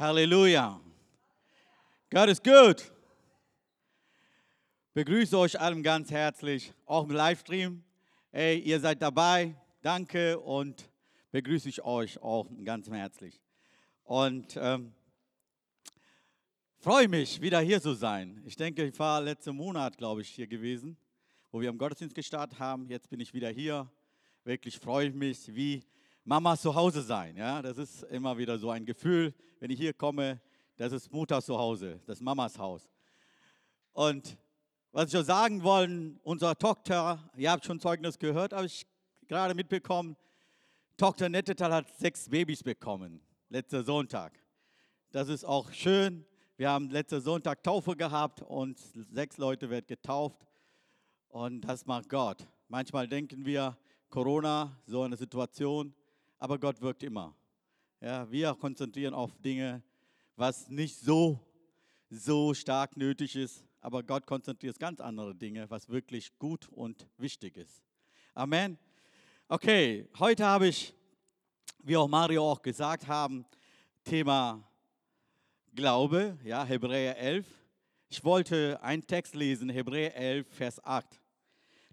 Halleluja. Gott ist gut. Begrüße euch allen ganz herzlich, auch im Livestream. Hey, ihr seid dabei. Danke und begrüße ich euch auch ganz herzlich. Und ähm, freue mich, wieder hier zu sein. Ich denke, ich war letzten Monat, glaube ich, hier gewesen, wo wir am Gottesdienst gestartet haben. Jetzt bin ich wieder hier. Wirklich freue ich mich, wie Mama zu Hause sein. Ja, das ist immer wieder so ein Gefühl, wenn ich hier komme, das ist Mutter zu Hause, das Mamas Haus. Und was ich auch sagen wollen, unsere Tochter, ihr habt schon Zeugnis gehört, habe ich gerade mitbekommen, Tochter Nettetal hat sechs Babys bekommen, letzter Sonntag. Das ist auch schön. Wir haben letzten Sonntag Taufe gehabt und sechs Leute werden getauft. Und das macht Gott. Manchmal denken wir, Corona, so eine Situation, aber Gott wirkt immer. Ja, wir konzentrieren auf Dinge, was nicht so, so stark nötig ist, aber Gott konzentriert ganz andere Dinge, was wirklich gut und wichtig ist. Amen. Okay, heute habe ich, wie auch Mario auch gesagt haben, Thema Glaube, ja, Hebräer 11. Ich wollte einen Text lesen, Hebräer 11, Vers 8.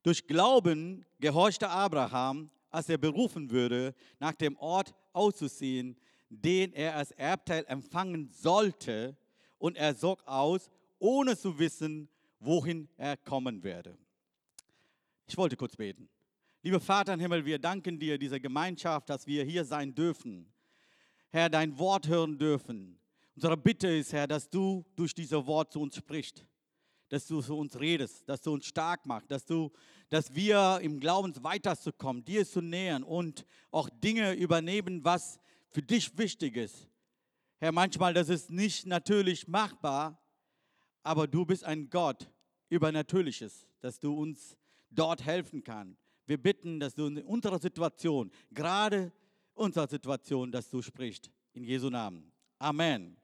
Durch Glauben gehorchte Abraham, als er berufen würde, nach dem Ort auszuziehen, den er als Erbteil empfangen sollte, und er zog aus, ohne zu wissen, wohin er kommen werde. Ich wollte kurz beten. Lieber Vater im Himmel, wir danken dir, dieser Gemeinschaft, dass wir hier sein dürfen. Herr, dein Wort hören dürfen. Unsere Bitte ist, Herr, dass du durch dieses Wort zu uns sprichst dass du zu uns redest, dass du uns stark machst, dass, du, dass wir im Glauben weiterzukommen, dir zu nähern und auch Dinge übernehmen, was für dich wichtig ist. Herr, manchmal das ist nicht natürlich machbar, aber du bist ein Gott übernatürliches, dass du uns dort helfen kannst. Wir bitten, dass du in unserer Situation, gerade unserer Situation, dass du sprichst. In Jesu Namen. Amen.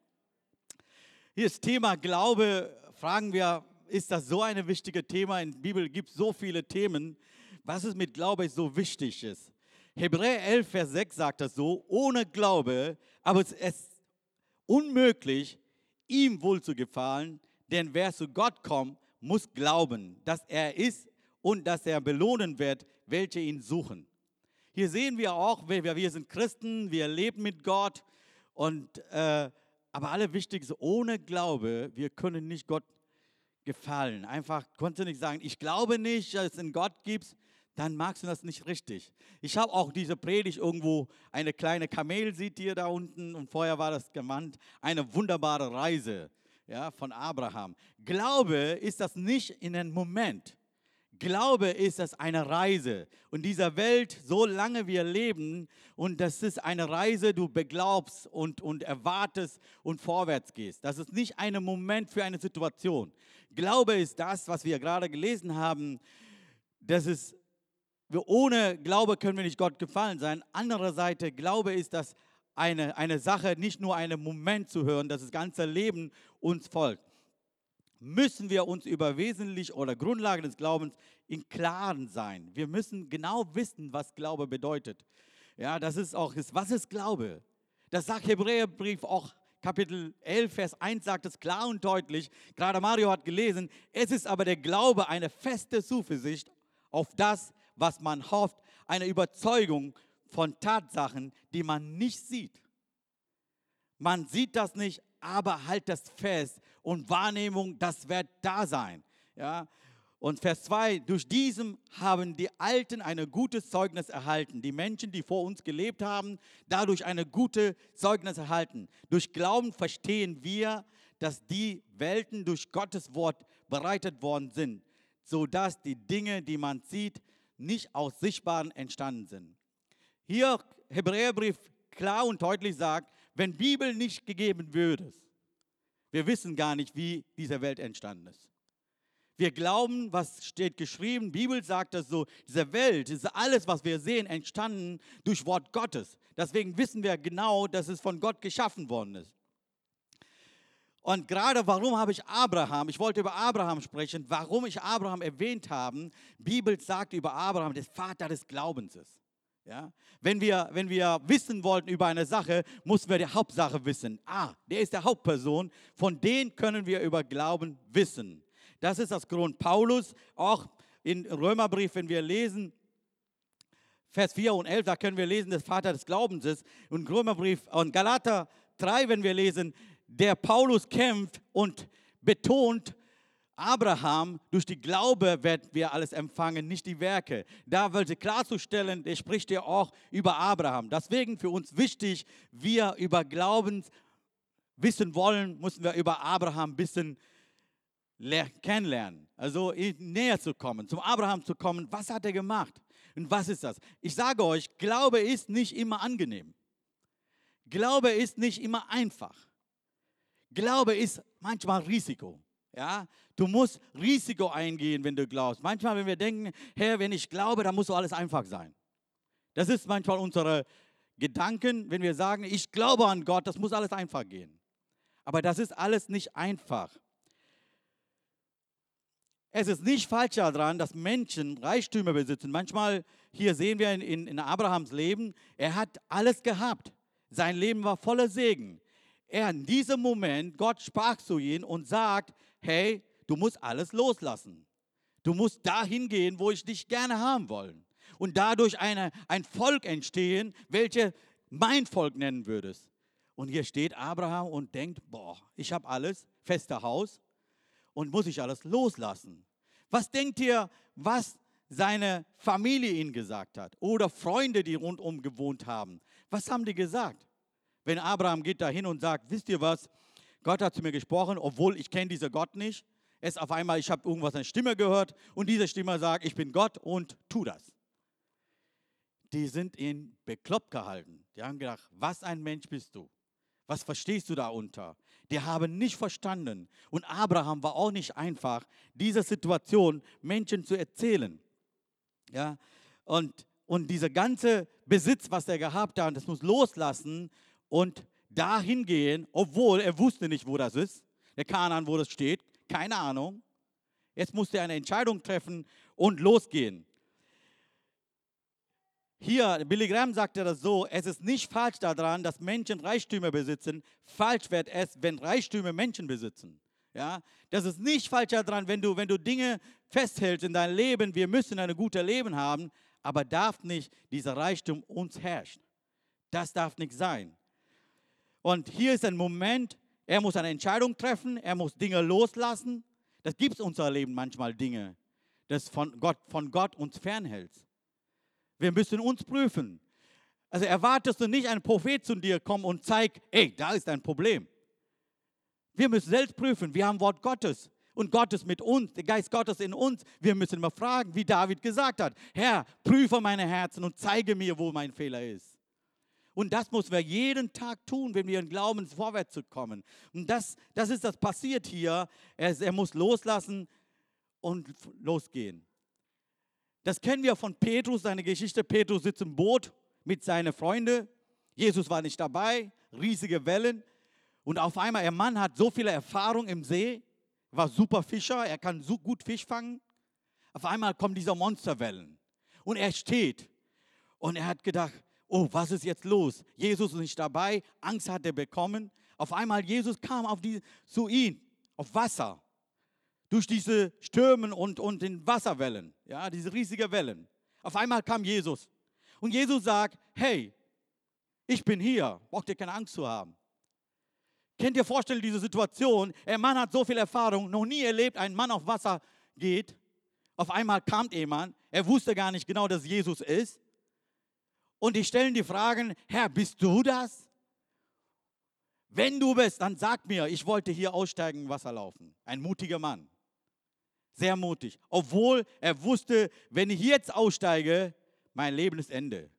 Hier ist Thema Glaube. Fragen wir, ist das so ein wichtiges Thema. In der Bibel gibt es so viele Themen, was es mit Glaube so wichtig ist. Hebräer 11, Vers 6 sagt das so, ohne Glaube, aber es ist unmöglich, ihm wohl zu gefallen, denn wer zu Gott kommt, muss glauben, dass er ist und dass er belohnen wird, welche ihn suchen. Hier sehen wir auch, wir, wir sind Christen, wir leben mit Gott, und, äh, aber alle Wichtigste, ohne Glaube, wir können nicht Gott gefallen. Einfach konnte nicht sagen, ich glaube nicht, dass es einen Gott gibt, dann magst du das nicht richtig. Ich habe auch diese Predigt irgendwo, eine kleine Kamel sieht ihr da unten und vorher war das gemeint, eine wunderbare Reise ja, von Abraham. Glaube ist das nicht in einem Moment. Glaube ist das eine Reise. Und dieser Welt, solange wir leben, und das ist eine Reise, du beglaubst und, und erwartest und vorwärts gehst. Das ist nicht ein Moment für eine Situation. Glaube ist das, was wir gerade gelesen haben. Das ist, ohne Glaube können wir nicht Gott gefallen sein. Andererseits, Glaube ist das eine, eine Sache, nicht nur einen Moment zu hören, dass das ganze Leben uns folgt müssen wir uns über wesentlich oder Grundlagen des Glaubens im Klaren sein. Wir müssen genau wissen, was Glaube bedeutet. Ja, das ist auch, was ist Glaube? Das sagt Hebräerbrief auch Kapitel 11, Vers 1 sagt es klar und deutlich. Gerade Mario hat gelesen, es ist aber der Glaube eine feste Zuversicht auf das, was man hofft, eine Überzeugung von Tatsachen, die man nicht sieht. Man sieht das nicht, aber halt das fest und Wahrnehmung, das wird da sein. Ja? Und Vers 2, durch diesem haben die Alten ein gutes Zeugnis erhalten. Die Menschen, die vor uns gelebt haben, dadurch eine gute Zeugnis erhalten. Durch Glauben verstehen wir, dass die Welten durch Gottes Wort bereitet worden sind, sodass die Dinge, die man sieht, nicht aus Sichtbaren entstanden sind. Hier Hebräerbrief klar und deutlich sagt, wenn Bibel nicht gegeben würde, wir wissen gar nicht, wie diese Welt entstanden ist. Wir glauben, was steht geschrieben, Bibel sagt das so, diese Welt, ist alles, was wir sehen, entstanden durch Wort Gottes. Deswegen wissen wir genau, dass es von Gott geschaffen worden ist. Und gerade warum habe ich Abraham, ich wollte über Abraham sprechen, warum ich Abraham erwähnt habe, Bibel sagt über Abraham, der Vater des Glaubens ist. Ja? Wenn, wir, wenn wir wissen wollten über eine Sache, mussten wir die Hauptsache wissen. Ah, der ist der Hauptperson, von dem können wir über Glauben wissen. Das ist das Grund. Paulus, auch in Römerbrief, wenn wir lesen, Vers 4 und 11, da können wir lesen, dass Vater des Glaubens ist. Und Römerbrief und Galater 3, wenn wir lesen, der Paulus kämpft und betont, Abraham, durch die Glaube werden wir alles empfangen, nicht die Werke. Da wollte klarzustellen, der spricht ja auch über Abraham. Deswegen für uns wichtig, wir über Glauben wissen wollen, müssen wir über Abraham bisschen kennenlernen. Also näher zu kommen, zum Abraham zu kommen. Was hat er gemacht? Und was ist das? Ich sage euch, Glaube ist nicht immer angenehm. Glaube ist nicht immer einfach. Glaube ist manchmal Risiko. Ja, du musst Risiko eingehen, wenn du glaubst. Manchmal, wenn wir denken, Herr, wenn ich glaube, dann muss so alles einfach sein. Das ist manchmal unsere Gedanken, wenn wir sagen, ich glaube an Gott, das muss alles einfach gehen. Aber das ist alles nicht einfach. Es ist nicht falsch daran, dass Menschen Reichtümer besitzen. Manchmal, hier sehen wir in, in, in Abrahams Leben, er hat alles gehabt. Sein Leben war voller Segen. Er in diesem Moment, Gott sprach zu ihm und sagt, hey, du musst alles loslassen. Du musst dahin gehen, wo ich dich gerne haben wollen. Und dadurch eine, ein Volk entstehen, welches mein Volk nennen würdest. Und hier steht Abraham und denkt, boah, ich habe alles, fester Haus, und muss ich alles loslassen. Was denkt ihr, was seine Familie ihm gesagt hat oder Freunde, die rundum gewohnt haben? Was haben die gesagt? Wenn Abraham geht dahin und sagt, wisst ihr was, Gott hat zu mir gesprochen, obwohl ich kenne diesen Gott nicht. Es auf einmal, ich habe irgendwas eine Stimme gehört und diese Stimme sagt, ich bin Gott und tu das. Die sind ihn bekloppt gehalten. Die haben gedacht, was ein Mensch bist du? Was verstehst du darunter? Die haben nicht verstanden. Und Abraham war auch nicht einfach, diese Situation Menschen zu erzählen. Ja, und, und dieser ganze Besitz, was er gehabt hat, das muss loslassen und dahin gehen, obwohl er wusste nicht, wo das ist. Der Kanan, wo das steht, keine Ahnung. Jetzt musste er eine Entscheidung treffen und losgehen. Hier, Billy Graham sagte das so, es ist nicht falsch daran, dass Menschen Reichtümer besitzen. Falsch wird es, wenn Reichtümer Menschen besitzen. Ja, das ist nicht falsch daran, wenn du, wenn du Dinge festhältst in deinem Leben, wir müssen ein gutes Leben haben, aber darf nicht dieser Reichtum uns herrschen. Das darf nicht sein. Und hier ist ein Moment, er muss eine Entscheidung treffen, er muss Dinge loslassen. Das gibt es unser Leben manchmal Dinge, das von Gott, von Gott uns fernhält. Wir müssen uns prüfen. Also erwartest du nicht, ein Prophet zu dir kommt und zeigt, ey, da ist ein Problem. Wir müssen selbst prüfen. Wir haben Wort Gottes und Gott ist mit uns, der Geist Gottes in uns. Wir müssen immer fragen, wie David gesagt hat, Herr, prüfe meine Herzen und zeige mir, wo mein Fehler ist. Und das müssen wir jeden Tag tun, wenn wir in Glauben vorwärts zu kommen. Und das, das ist das passiert hier. Er, er muss loslassen und losgehen. Das kennen wir von Petrus, seine Geschichte. Petrus sitzt im Boot mit seinen Freunden. Jesus war nicht dabei, riesige Wellen. Und auf einmal, der Mann hat so viele Erfahrung im See, war super Fischer, er kann so gut Fisch fangen. Auf einmal kommen diese Monsterwellen. Und er steht und er hat gedacht, oh, was ist jetzt los? Jesus ist nicht dabei, Angst hat er bekommen. Auf einmal, Jesus kam auf die, zu ihm, auf Wasser durch diese Stürmen und, und den Wasserwellen, ja, diese riesigen Wellen. Auf einmal kam Jesus. Und Jesus sagt, hey, ich bin hier, braucht ihr keine Angst zu haben. Könnt ihr vorstellen, diese Situation? Der Mann hat so viel Erfahrung, noch nie erlebt, ein Mann auf Wasser geht. Auf einmal kam jemand, er wusste gar nicht genau, dass Jesus ist. Und die stellen die Fragen, Herr, bist du das? Wenn du bist, dann sag mir, ich wollte hier aussteigen, Wasser laufen. Ein mutiger Mann. Sehr mutig. Obwohl er wusste, wenn ich jetzt aussteige, mein Leben ist Ende.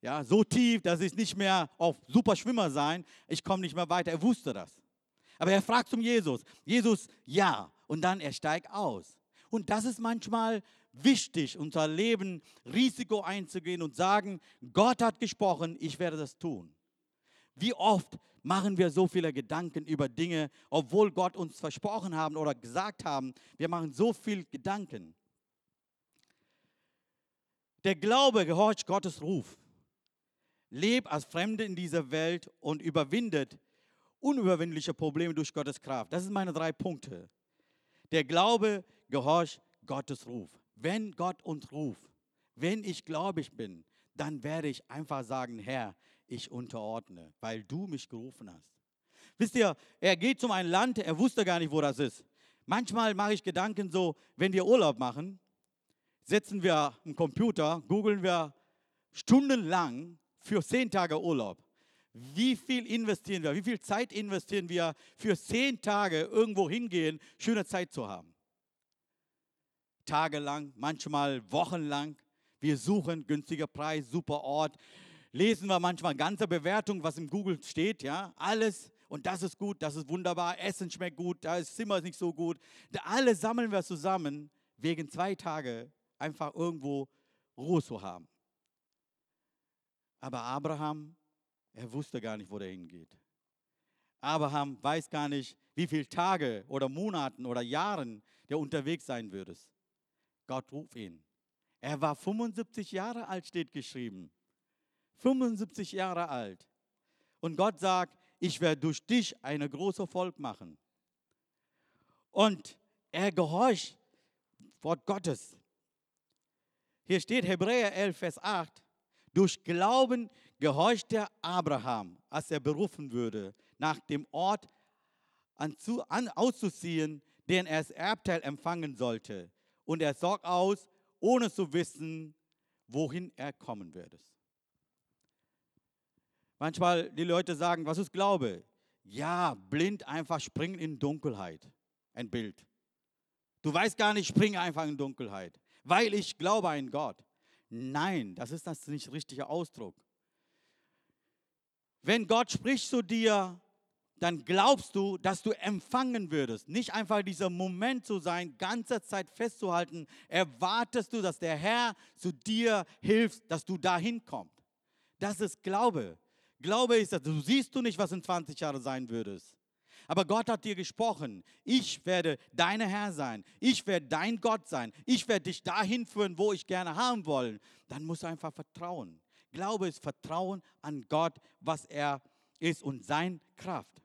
Ja, so tief, dass ich nicht mehr auf Superschwimmer sein, ich komme nicht mehr weiter. Er wusste das. Aber er fragt zum Jesus. Jesus, ja. Und dann er steigt aus. Und das ist manchmal wichtig, unser Leben Risiko einzugehen und sagen, Gott hat gesprochen, ich werde das tun. Wie oft machen wir so viele Gedanken über Dinge, obwohl Gott uns versprochen haben oder gesagt haben, wir machen so viel Gedanken. Der Glaube gehorcht Gottes Ruf. Leb als Fremde in dieser Welt und überwindet unüberwindliche Probleme durch Gottes Kraft. Das sind meine drei Punkte. Der Glaube gehorcht Gottes Ruf. Wenn Gott uns ruft, wenn ich gläubig bin, dann werde ich einfach sagen, Herr, ich unterordne, weil du mich gerufen hast. Wisst ihr, er geht zum ein Land, er wusste gar nicht, wo das ist. Manchmal mache ich Gedanken so, wenn wir Urlaub machen, setzen wir einen Computer, googeln wir stundenlang für zehn Tage Urlaub. Wie viel investieren wir, wie viel Zeit investieren wir für zehn Tage irgendwo hingehen, schöne Zeit zu haben? Tagelang, manchmal wochenlang. Wir suchen günstiger Preis, super Ort. Lesen wir manchmal ganze Bewertung, was im Google steht, ja, alles. Und das ist gut, das ist wunderbar, Essen schmeckt gut, Zimmer ist nicht so gut. Alle sammeln wir zusammen, wegen zwei Tage einfach irgendwo Ruhe zu haben. Aber Abraham, er wusste gar nicht, wo er hingeht. Abraham weiß gar nicht, wie viele Tage oder Monaten oder Jahren der unterwegs sein würde. Gott ruft ihn. Er war 75 Jahre alt, steht geschrieben. 75 Jahre alt. Und Gott sagt, ich werde durch dich eine große Volk machen. Und er gehorcht Wort Gottes. Hier steht Hebräer 11, Vers 8. Durch Glauben gehorchte Abraham, als er berufen würde, nach dem Ort auszuziehen, den er als Erbteil empfangen sollte. Und er sorgt aus, ohne zu wissen, wohin er kommen würde. Manchmal die Leute sagen, was ist Glaube? Ja, blind einfach springen in Dunkelheit. Ein Bild. Du weißt gar nicht, spring einfach in Dunkelheit, weil ich glaube an Gott. Nein, das ist das nicht richtige Ausdruck. Wenn Gott spricht zu dir, dann glaubst du, dass du empfangen würdest. Nicht einfach dieser Moment zu sein, ganze Zeit festzuhalten. Erwartest du, dass der Herr zu dir hilft, dass du dahin kommst. Das ist Glaube. Glaube ist, dass du siehst du nicht, was in 20 Jahren sein würdest. Aber Gott hat dir gesprochen, ich werde deine Herr sein, ich werde dein Gott sein, ich werde dich dahin führen, wo ich gerne haben will. Dann musst du einfach vertrauen. Glaube ist Vertrauen an Gott, was er ist und sein Kraft.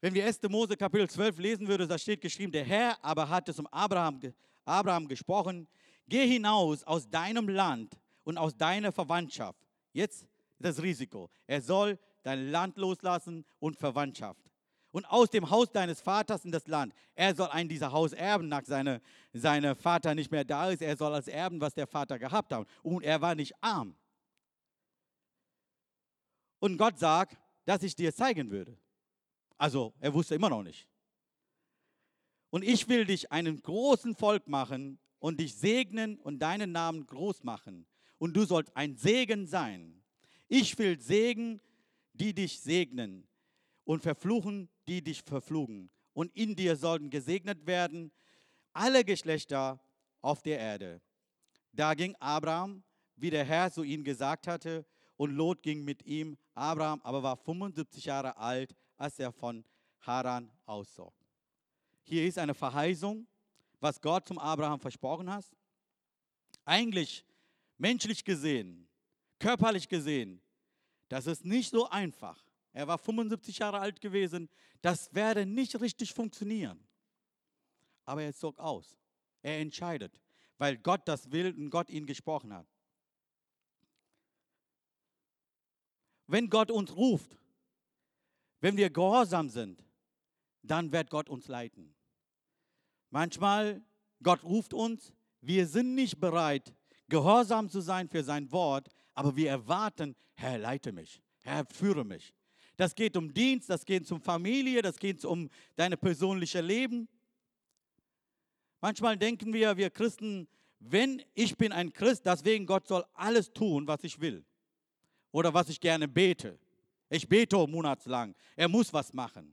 Wenn wir 1. Mose Kapitel 12 lesen würden, da steht geschrieben, der Herr aber hat es zum Abraham, Abraham gesprochen, geh hinaus aus deinem Land und aus deiner Verwandtschaft. Jetzt das Risiko. Er soll dein Land loslassen und Verwandtschaft. Und aus dem Haus deines Vaters in das Land. Er soll ein dieser Haus erben, nach seinem seine Vater nicht mehr da ist. Er soll als erben, was der Vater gehabt hat. Und er war nicht arm. Und Gott sagt, dass ich dir zeigen würde. Also, er wusste immer noch nicht. Und ich will dich einen großen Volk machen und dich segnen und deinen Namen groß machen. Und du sollst ein Segen sein. Ich will Segen die dich segnen und verfluchen, die dich verfluchen. Und in dir sollen gesegnet werden alle Geschlechter auf der Erde. Da ging Abraham, wie der Herr zu ihm gesagt hatte, und Lot ging mit ihm. Abraham aber war 75 Jahre alt, als er von Haran auszog. Hier ist eine Verheißung, was Gott zum Abraham versprochen hat. Eigentlich menschlich gesehen, körperlich gesehen, das ist nicht so einfach. Er war 75 Jahre alt gewesen. Das werde nicht richtig funktionieren. Aber er zog aus. Er entscheidet, weil Gott das will und Gott ihn gesprochen hat. Wenn Gott uns ruft, wenn wir gehorsam sind, dann wird Gott uns leiten. Manchmal, Gott ruft uns, wir sind nicht bereit, gehorsam zu sein für sein Wort, aber wir erwarten, Herr, leite mich, Herr, führe mich. Das geht um Dienst, das geht um Familie, das geht um dein persönliches Leben. Manchmal denken wir, wir Christen, wenn ich bin ein Christ, deswegen Gott soll alles tun, was ich will oder was ich gerne bete. Ich bete monatslang. Er muss was machen.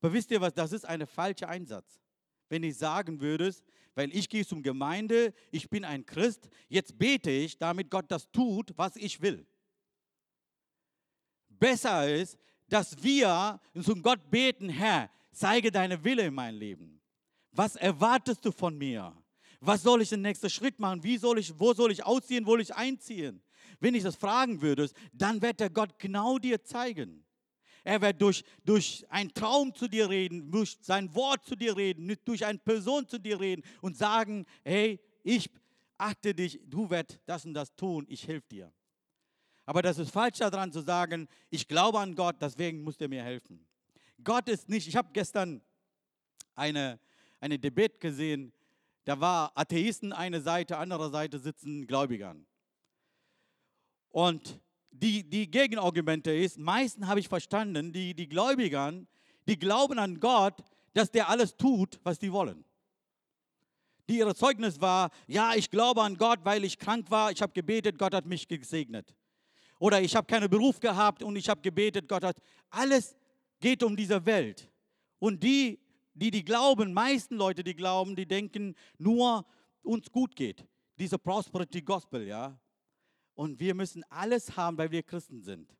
Aber wisst ihr was, das ist ein falscher Einsatz. Wenn ich sagen würdest, weil ich gehe zum Gemeinde, ich bin ein Christ, jetzt bete ich, damit Gott das tut, was ich will. Besser ist, dass wir zum Gott beten, Herr, zeige deine Wille in mein Leben. Was erwartest du von mir? Was soll ich den nächsten Schritt machen? Wie soll ich, wo soll ich ausziehen? Wo soll ich einziehen? Wenn ich das fragen würde, dann wird der Gott genau dir zeigen. Er wird durch, durch einen Traum zu dir reden, durch sein Wort zu dir reden, durch eine Person zu dir reden und sagen, hey, ich achte dich, du wirst das und das tun, ich helfe dir. Aber das ist falsch daran zu sagen, ich glaube an Gott, deswegen muss er mir helfen. Gott ist nicht, ich habe gestern eine, eine Debatte gesehen, da war Atheisten eine Seite, andere Seite sitzen Gläubigern. Und die, die Gegenargumente ist, meisten habe ich verstanden, die, die Gläubigern, die glauben an Gott, dass der alles tut, was die wollen. Die ihre Zeugnis war, ja, ich glaube an Gott, weil ich krank war, ich habe gebetet, Gott hat mich gesegnet. Oder ich habe keinen Beruf gehabt und ich habe gebetet, Gott hat. Alles geht um diese Welt. Und die, die die glauben, meisten Leute, die glauben, die denken nur, uns gut geht. Diese Prosperity Gospel, ja. Und wir müssen alles haben, weil wir Christen sind.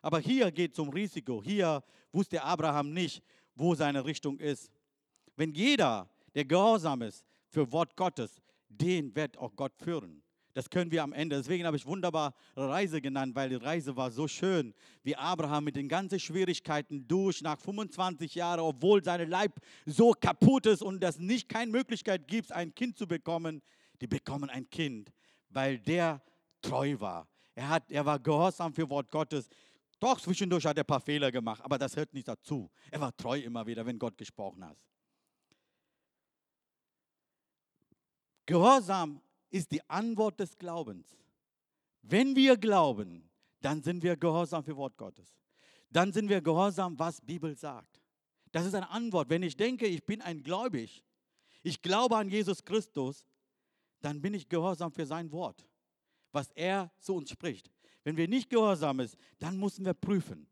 Aber hier geht es um Risiko. Hier wusste Abraham nicht, wo seine Richtung ist. Wenn jeder, der gehorsam ist für Wort Gottes, den wird auch Gott führen. Das können wir am Ende. Deswegen habe ich wunderbar Reise genannt, weil die Reise war so schön, wie Abraham mit den ganzen Schwierigkeiten durch nach 25 Jahren, obwohl sein Leib so kaputt ist und es nicht keine Möglichkeit gibt, ein Kind zu bekommen. Die bekommen ein Kind, weil der treu war. Er, hat, er war gehorsam für Wort Gottes. Doch zwischendurch hat er ein paar Fehler gemacht, aber das hört nicht dazu. Er war treu immer wieder, wenn Gott gesprochen hat. Gehorsam ist die Antwort des Glaubens. Wenn wir glauben, dann sind wir gehorsam für Wort Gottes. Dann sind wir gehorsam, was Bibel sagt. Das ist eine Antwort. Wenn ich denke, ich bin ein Gläubig, ich glaube an Jesus Christus, dann bin ich gehorsam für sein Wort was er zu uns spricht. Wenn wir nicht gehorsam sind, dann müssen wir prüfen.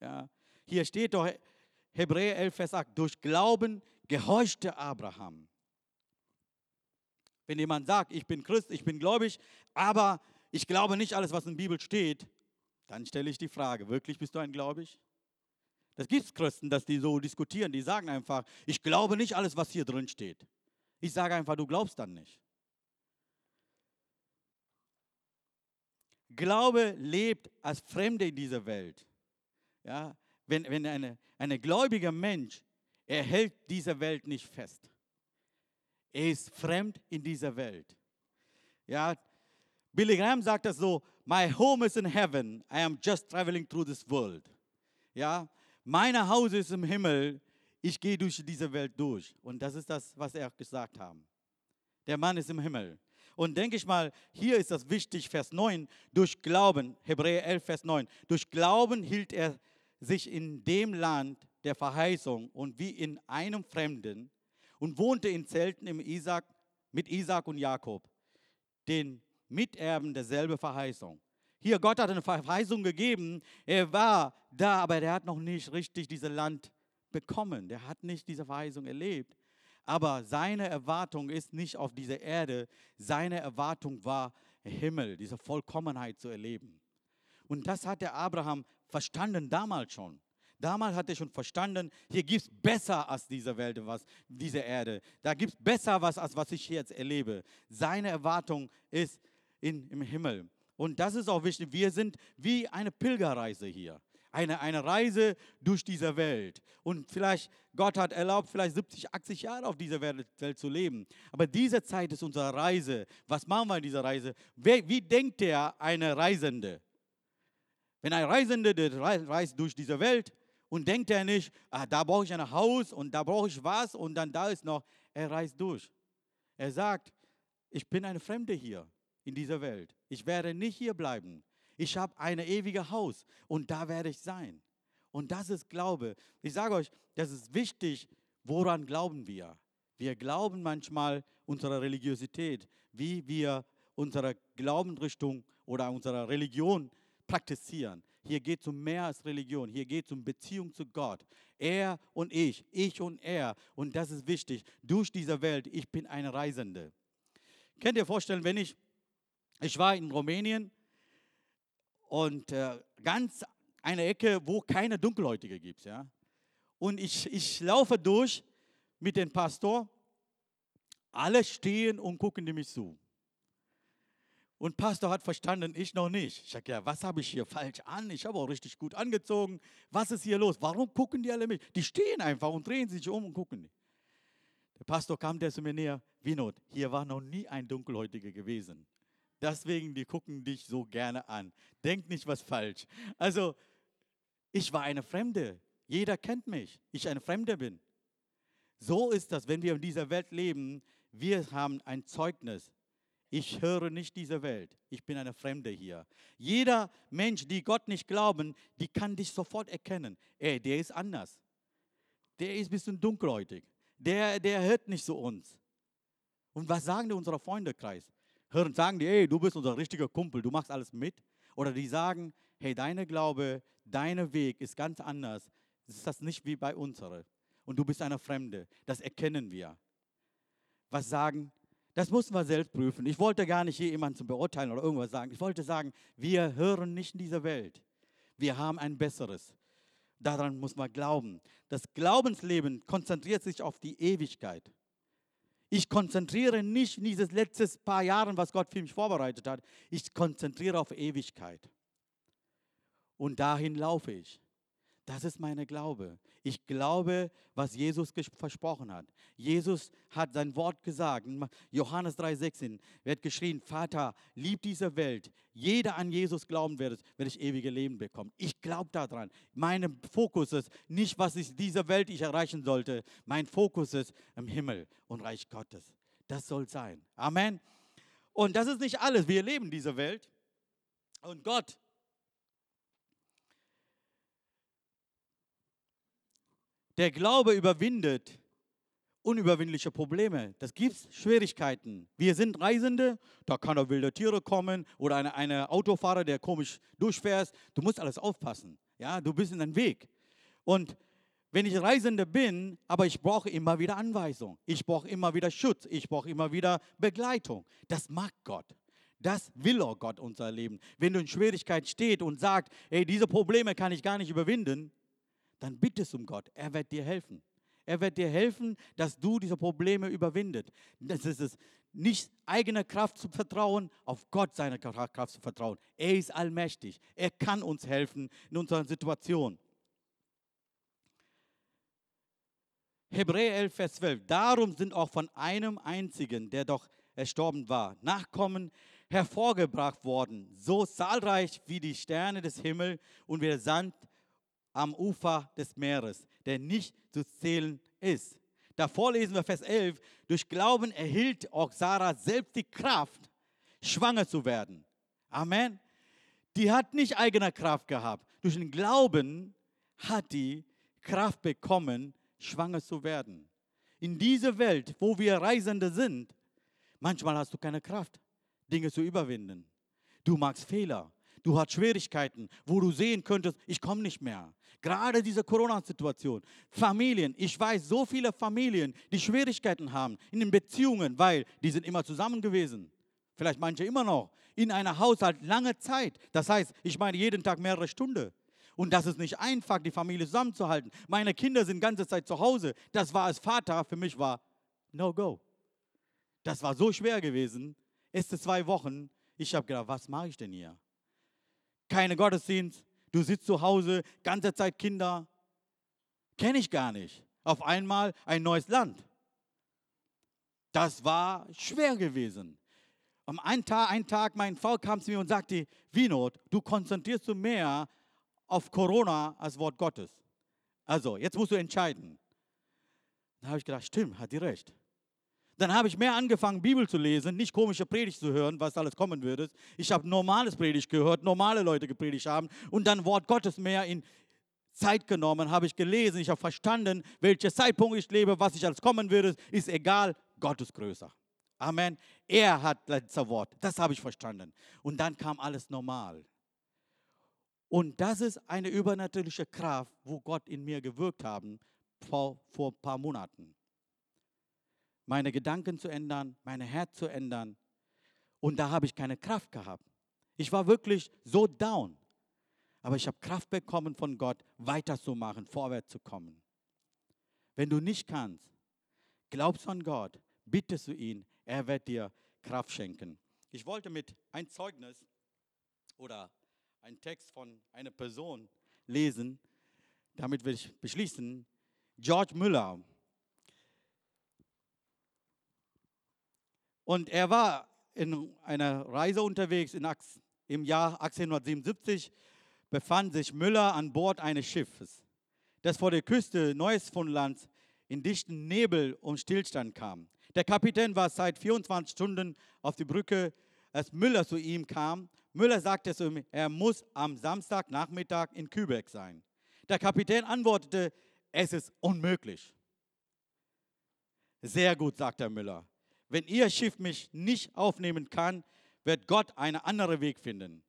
Ja. Hier steht doch Hebräer 11, Vers 8, durch Glauben gehorchte Abraham. Wenn jemand sagt, ich bin Christ, ich bin gläubig, aber ich glaube nicht alles, was in der Bibel steht, dann stelle ich die Frage, wirklich bist du ein Gläubig? Das gibt es Christen, dass die so diskutieren, die sagen einfach, ich glaube nicht alles, was hier drin steht. Ich sage einfach, du glaubst dann nicht. Glaube lebt als Fremde in dieser Welt. Ja, wenn wenn eine, ein gläubiger Mensch, er hält diese Welt nicht fest. Er ist fremd in dieser Welt. Ja, Billy Graham sagt das so, my home is in heaven, I am just traveling through this world. Ja, mein Haus ist im Himmel, ich gehe durch diese Welt durch. Und das ist das, was er gesagt hat. Der Mann ist im Himmel. Und denke ich mal, hier ist das wichtig, Vers 9, durch Glauben, Hebräer 11, Vers 9, durch Glauben hielt er sich in dem Land der Verheißung und wie in einem Fremden und wohnte in Zelten im Isaac, mit Isaac und Jakob, den Miterben derselben Verheißung. Hier, Gott hat eine Verheißung gegeben, er war da, aber er hat noch nicht richtig dieses Land bekommen. Der hat nicht diese Verheißung erlebt. Aber seine Erwartung ist nicht auf dieser Erde, seine Erwartung war Himmel, diese Vollkommenheit zu erleben. Und das hat der Abraham verstanden damals schon. Damals hat er schon verstanden, hier gibt es besser als diese Welt, was, diese Erde. Da gibt es besser was, als was ich jetzt erlebe. Seine Erwartung ist in, im Himmel. Und das ist auch wichtig. Wir sind wie eine Pilgerreise hier eine, eine Reise durch diese Welt. Und vielleicht, Gott hat erlaubt, vielleicht 70, 80 Jahre auf dieser Welt, Welt zu leben. Aber diese Zeit ist unsere Reise. Was machen wir in dieser Reise? Wie, wie denkt der eine Reisende? Wenn ein Reisende der reist durch diese Welt und denkt er nicht, ah, da brauche ich ein Haus und da brauche ich was und dann da ist noch, er reist durch. Er sagt, ich bin eine Fremde hier in dieser Welt. Ich werde nicht hier bleiben. Ich habe ein ewiges Haus und da werde ich sein. Und das ist Glaube. Ich sage euch, das ist wichtig, woran glauben wir? Wir glauben manchmal unserer Religiosität, wie wir unsere Glaubensrichtung oder unsere Religion praktizieren. Hier geht es um mehr als Religion. Hier geht es um Beziehung zu Gott. Er und ich, ich und er. Und das ist wichtig. Durch diese Welt, ich bin ein Reisende. Könnt ihr vorstellen, wenn ich, ich war in Rumänien und äh, ganz eine Ecke, wo keine Dunkelhäutige gibt. Ja? Und ich, ich laufe durch mit dem Pastor Alle stehen und gucken die mich zu. Und Pastor hat verstanden, ich noch nicht. Ich sage, ja, was habe ich hier falsch an? Ich habe auch richtig gut angezogen. Was ist hier los? Warum gucken die alle mich? Die stehen einfach und drehen sich um und gucken. Der Pastor kam der zu mir näher. Winot, hier war noch nie ein Dunkelhäutiger gewesen. Deswegen, die gucken dich so gerne an. Denk nicht was falsch. Also, ich war eine Fremde. Jeder kennt mich. Ich eine Fremde bin. So ist das, wenn wir in dieser Welt leben. Wir haben ein Zeugnis. Ich höre nicht diese Welt. Ich bin eine Fremde hier. Jeder Mensch, die Gott nicht glauben, die kann dich sofort erkennen. Ey, der ist anders. Der ist ein bisschen dunkelhäutig. Der, der hört nicht zu uns. Und was sagen die unserer Freundekreis? Hören, sagen die, ey, du bist unser richtiger Kumpel, du machst alles mit. Oder die sagen, hey, deine Glaube, dein Weg ist ganz anders. Ist das nicht wie bei unserer. Und du bist eine Fremde. Das erkennen wir. Was sagen das mussten wir selbst prüfen. Ich wollte gar nicht jemanden zu beurteilen oder irgendwas sagen. Ich wollte sagen, wir hören nicht in dieser Welt. Wir haben ein besseres. Daran muss man glauben. Das Glaubensleben konzentriert sich auf die Ewigkeit. Ich konzentriere nicht in dieses letzten paar Jahren, was Gott für mich vorbereitet hat. Ich konzentriere auf Ewigkeit. Und dahin laufe ich. Das ist meine Glaube. Ich glaube, was Jesus versprochen hat. Jesus hat sein Wort gesagt. Johannes 3,16 wird geschrien: Vater, lieb diese Welt. Jeder an Jesus glauben wird, werde ich ewige Leben bekommen. Ich glaube daran. Mein Fokus ist nicht, was ich dieser Welt ich erreichen sollte. Mein Fokus ist im Himmel und Reich Gottes. Das soll sein. Amen. Und das ist nicht alles. Wir leben diese Welt. Und Gott Der Glaube überwindet unüberwindliche Probleme. Das gibt Schwierigkeiten. Wir sind Reisende, da kann auch wilde Tiere kommen oder eine, eine Autofahrer, der komisch durchfährt. Du musst alles aufpassen. Ja, du bist in deinem Weg. Und wenn ich Reisende bin, aber ich brauche immer wieder Anweisung. Ich brauche immer wieder Schutz. Ich brauche immer wieder Begleitung. Das mag Gott. Das will auch Gott unser Leben. Wenn du in Schwierigkeit steht und sagt, hey, diese Probleme kann ich gar nicht überwinden, dann bittest um Gott. Er wird dir helfen. Er wird dir helfen, dass du diese Probleme überwindet. Das ist es. Nicht eigene Kraft zu vertrauen, auf Gott seine Kraft zu vertrauen. Er ist allmächtig. Er kann uns helfen in unserer Situation. Hebräer 11, Vers 12. Darum sind auch von einem einzigen, der doch erstorben war, Nachkommen hervorgebracht worden, so zahlreich wie die Sterne des Himmels und wie der Sand am Ufer des Meeres, der nicht zu zählen ist. Davor lesen wir Vers 11, durch Glauben erhielt auch Sarah selbst die Kraft, schwanger zu werden. Amen. Die hat nicht eigene Kraft gehabt. Durch den Glauben hat die Kraft bekommen, schwanger zu werden. In dieser Welt, wo wir Reisende sind, manchmal hast du keine Kraft, Dinge zu überwinden. Du machst Fehler. Du hast Schwierigkeiten, wo du sehen könntest, ich komme nicht mehr. Gerade diese Corona-Situation. Familien, ich weiß so viele Familien, die Schwierigkeiten haben in den Beziehungen, weil die sind immer zusammen gewesen. Vielleicht manche immer noch. In einer Haushalt lange Zeit. Das heißt, ich meine jeden Tag mehrere Stunden. Und das ist nicht einfach, die Familie zusammenzuhalten. Meine Kinder sind ganze Zeit zu Hause. Das war als Vater, für mich war no go. Das war so schwer gewesen. Erste zwei Wochen. Ich habe gedacht, was mache ich denn hier? Keine Gottesdienst, Du sitzt zu Hause, ganze Zeit Kinder. Kenne ich gar nicht. Auf einmal ein neues Land. Das war schwer gewesen. Am einen Tag, einen Tag, mein Frau kam zu mir und sagte, Winot, du konzentrierst du mehr auf Corona als Wort Gottes. Also, jetzt musst du entscheiden. Da habe ich gedacht, stimmt, hat die recht. Dann habe ich mehr angefangen, Bibel zu lesen, nicht komische Predigt zu hören, was alles kommen würde. Ich habe normales Predigt gehört, normale Leute gepredigt haben und dann Wort Gottes mehr in Zeit genommen, habe ich gelesen, ich habe verstanden, welcher Zeitpunkt ich lebe, was ich alles kommen würde, ist egal, Gott ist größer. Amen. Er hat letzter Wort. Das habe ich verstanden. Und dann kam alles normal. Und das ist eine übernatürliche Kraft, wo Gott in mir gewirkt hat vor, vor ein paar Monaten meine Gedanken zu ändern, mein Herz zu ändern. Und da habe ich keine Kraft gehabt. Ich war wirklich so down. Aber ich habe Kraft bekommen von Gott, weiterzumachen, vorwärts zu kommen. Wenn du nicht kannst, glaubst an Gott, bittest du ihn, er wird dir Kraft schenken. Ich wollte mit ein Zeugnis oder ein Text von einer Person lesen, damit will ich beschließen. George Müller. Und er war in einer Reise unterwegs in Ax im Jahr 1877 befand sich Müller an Bord eines Schiffes, das vor der Küste Neues-Fundlands in dichten Nebel und Stillstand kam. Der Kapitän war seit 24 Stunden auf die Brücke, als Müller zu ihm kam. Müller sagte zu ihm, er muss am Samstagnachmittag in Kübeck sein. Der Kapitän antwortete, es ist unmöglich. Sehr gut, sagte Müller. Wenn Ihr Schiff mich nicht aufnehmen kann, wird Gott einen anderen Weg finden.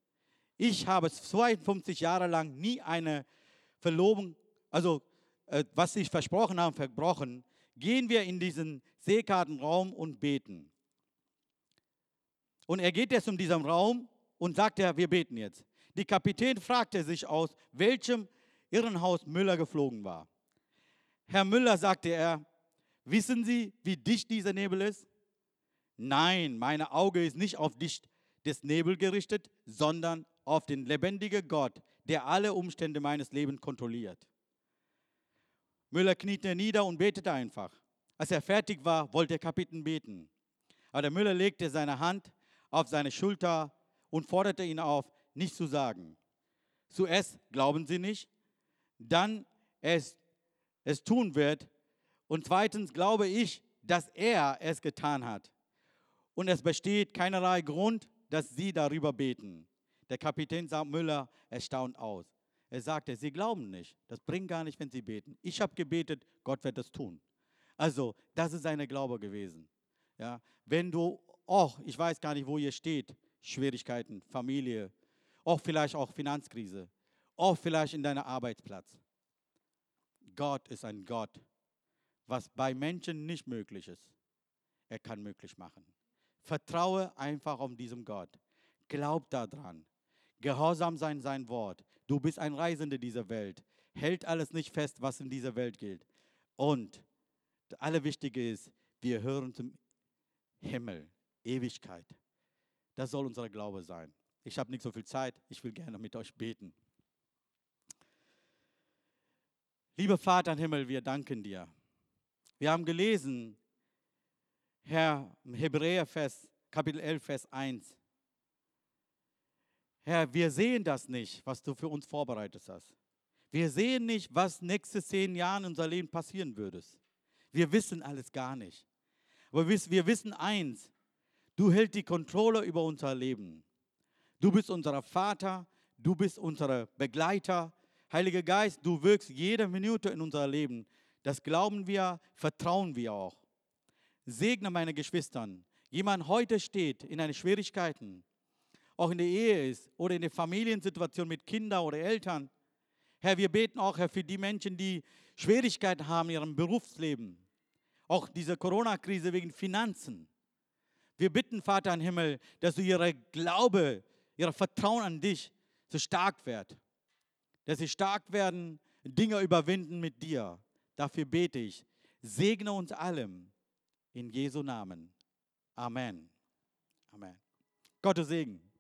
Ich habe 52 Jahre lang nie eine Verlobung, also äh, was ich versprochen habe, verbrochen. Gehen wir in diesen Seekartenraum und beten. Und er geht jetzt um diesen Raum und sagt, ja, wir beten jetzt. Die Kapitän fragte sich aus, welchem Irrenhaus Müller geflogen war. Herr Müller, sagte er, wissen Sie, wie dicht dieser Nebel ist? Nein, mein Auge ist nicht auf dich des Nebel gerichtet, sondern auf den lebendigen Gott, der alle Umstände meines Lebens kontrolliert. Müller kniete nieder und betete einfach. Als er fertig war, wollte der Kapitän beten. Aber der Müller legte seine Hand auf seine Schulter und forderte ihn auf, nichts zu sagen. Zuerst glauben Sie nicht, dann es, es tun wird. Und zweitens glaube ich, dass er es getan hat und es besteht keinerlei Grund, dass sie darüber beten. Der Kapitän sah Müller erstaunt aus. Er sagte, sie glauben nicht. Das bringt gar nicht, wenn sie beten. Ich habe gebetet, Gott wird das tun. Also, das ist seine Glaube gewesen. Ja, wenn du, auch, ich weiß gar nicht, wo ihr steht, Schwierigkeiten, Familie, auch vielleicht auch Finanzkrise, auch vielleicht in deinem Arbeitsplatz. Gott ist ein Gott, was bei Menschen nicht möglich ist. Er kann möglich machen. Vertraue einfach auf diesem Gott. Glaub daran. Gehorsam sein sein Wort. Du bist ein Reisender dieser Welt. Hält alles nicht fest, was in dieser Welt gilt. Und das Allerwichtige ist, wir hören zum Himmel, Ewigkeit. Das soll unser Glaube sein. Ich habe nicht so viel Zeit. Ich will gerne mit euch beten. Lieber Vater im Himmel, wir danken dir. Wir haben gelesen, Herr, Hebräer Vers, Kapitel 11, Vers 1. Herr, wir sehen das nicht, was du für uns vorbereitet hast. Wir sehen nicht, was nächste zehn Jahre in unser Leben passieren würde. Wir wissen alles gar nicht. Aber wir wissen eins, du hältst die Kontrolle über unser Leben. Du bist unser Vater, du bist unser Begleiter. Heiliger Geist, du wirkst jede Minute in unser Leben. Das glauben wir, vertrauen wir auch segne meine Geschwistern. Jemand heute steht in einer Schwierigkeiten, auch in der Ehe ist oder in der Familiensituation mit Kindern oder Eltern. Herr, wir beten auch, Herr, für die Menschen, die Schwierigkeiten haben in ihrem Berufsleben. Auch diese Corona-Krise wegen Finanzen. Wir bitten, Vater im Himmel, dass du ihre Glaube, ihr Vertrauen an dich so stark wird. Dass sie stark werden, Dinge überwinden mit dir. Dafür bete ich. Segne uns allem in Jesu Namen. Amen. Amen. Gottes Segen.